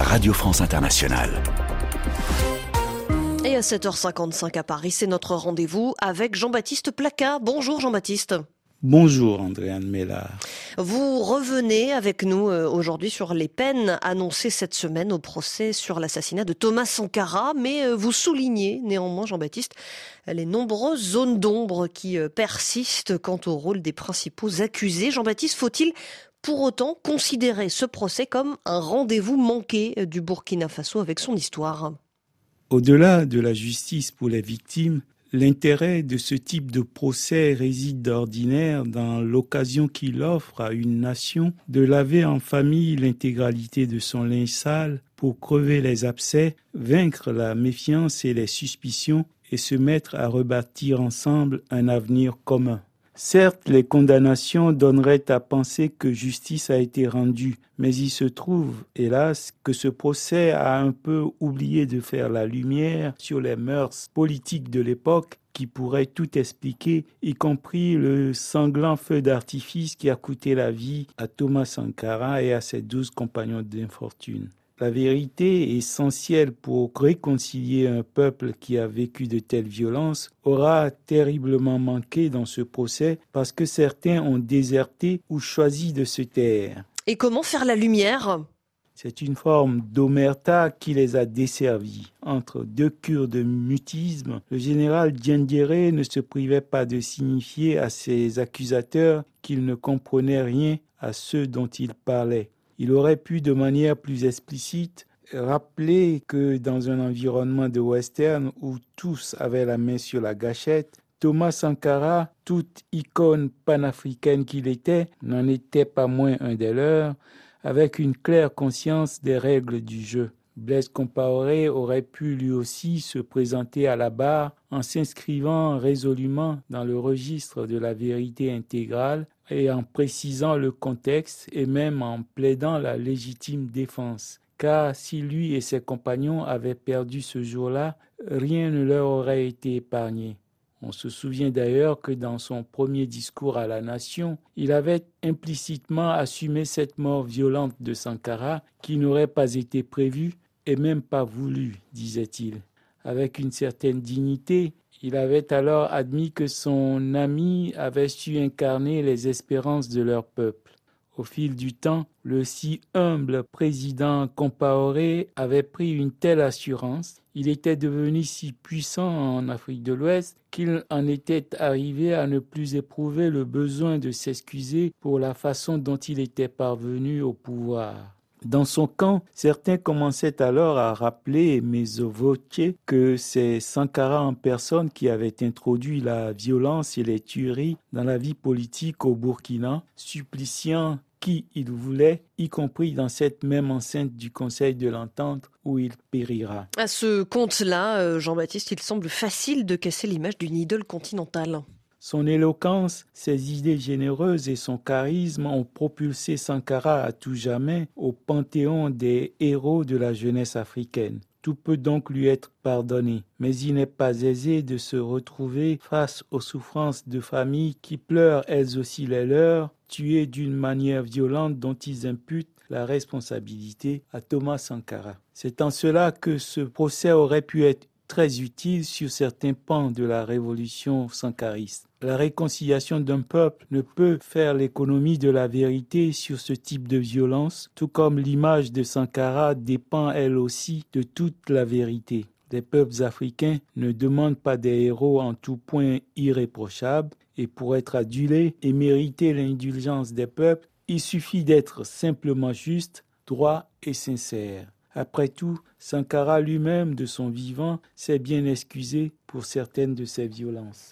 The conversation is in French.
Radio France Internationale. Et à 7h55 à Paris, c'est notre rendez-vous avec Jean-Baptiste Placa. Bonjour Jean-Baptiste. Bonjour Andréane Mella. Vous revenez avec nous euh, aujourd'hui sur les peines annoncées cette semaine au procès sur l'assassinat de Thomas Sankara, mais euh, vous soulignez néanmoins Jean-Baptiste les nombreuses zones d'ombre qui euh, persistent quant au rôle des principaux accusés. Jean-Baptiste, faut-il pour autant considérer ce procès comme un rendez-vous manqué du Burkina Faso avec son histoire Au-delà de la justice pour les victimes, L'intérêt de ce type de procès réside d'ordinaire dans l'occasion qu'il offre à une nation de laver en famille l'intégralité de son linge sale pour crever les abcès, vaincre la méfiance et les suspicions et se mettre à rebâtir ensemble un avenir commun. Certes, les condamnations donneraient à penser que justice a été rendue, mais il se trouve, hélas, que ce procès a un peu oublié de faire la lumière sur les mœurs politiques de l'époque qui pourraient tout expliquer, y compris le sanglant feu d'artifice qui a coûté la vie à Thomas Sankara et à ses douze compagnons d'infortune. La vérité essentielle pour réconcilier un peuple qui a vécu de telles violences aura terriblement manqué dans ce procès parce que certains ont déserté ou choisi de se taire. Et comment faire la lumière? C'est une forme d'omerta qui les a desservis. Entre deux cures de mutisme, le général Diendéré ne se privait pas de signifier à ses accusateurs qu'il ne comprenait rien à ceux dont il parlait. Il aurait pu de manière plus explicite rappeler que dans un environnement de western où tous avaient la main sur la gâchette, Thomas Sankara, toute icône panafricaine qu'il était, n'en était pas moins un des leurs, avec une claire conscience des règles du jeu. Blaise Compaoré aurait pu lui aussi se présenter à la barre en s'inscrivant résolument dans le registre de la vérité intégrale et en précisant le contexte et même en plaidant la légitime défense. Car si lui et ses compagnons avaient perdu ce jour-là, rien ne leur aurait été épargné. On se souvient d'ailleurs que dans son premier discours à la nation, il avait implicitement assumé cette mort violente de Sankara qui n'aurait pas été prévue même pas voulue, disait-il. Avec une certaine dignité, il avait alors admis que son ami avait su incarner les espérances de leur peuple. Au fil du temps, le si humble président Compaoré avait pris une telle assurance, il était devenu si puissant en Afrique de l'Ouest qu'il en était arrivé à ne plus éprouver le besoin de s'excuser pour la façon dont il était parvenu au pouvoir. Dans son camp, certains commençaient alors à rappeler voce que c'est Sankara en personne qui avait introduit la violence et les tueries dans la vie politique au Burkina, suppliciant qui il voulait, y compris dans cette même enceinte du Conseil de l'Entente où il périra. À ce compte-là, euh, Jean-Baptiste, il semble facile de casser l'image d'une idole continentale. Son éloquence, ses idées généreuses et son charisme ont propulsé Sankara à tout jamais au panthéon des héros de la jeunesse africaine. Tout peut donc lui être pardonné, mais il n'est pas aisé de se retrouver face aux souffrances de familles qui pleurent elles aussi les leurs, tuées d'une manière violente dont ils imputent la responsabilité à Thomas Sankara. C'est en cela que ce procès aurait pu être très utile sur certains pans de la révolution sankariste. La réconciliation d'un peuple ne peut faire l'économie de la vérité sur ce type de violence, tout comme l'image de Sankara dépend elle aussi de toute la vérité. Les peuples africains ne demandent pas des héros en tout point irréprochables, et pour être adulés et mériter l'indulgence des peuples, il suffit d'être simplement juste, droit et sincère. Après tout, Sankara lui-même, de son vivant, s'est bien excusé pour certaines de ses violences.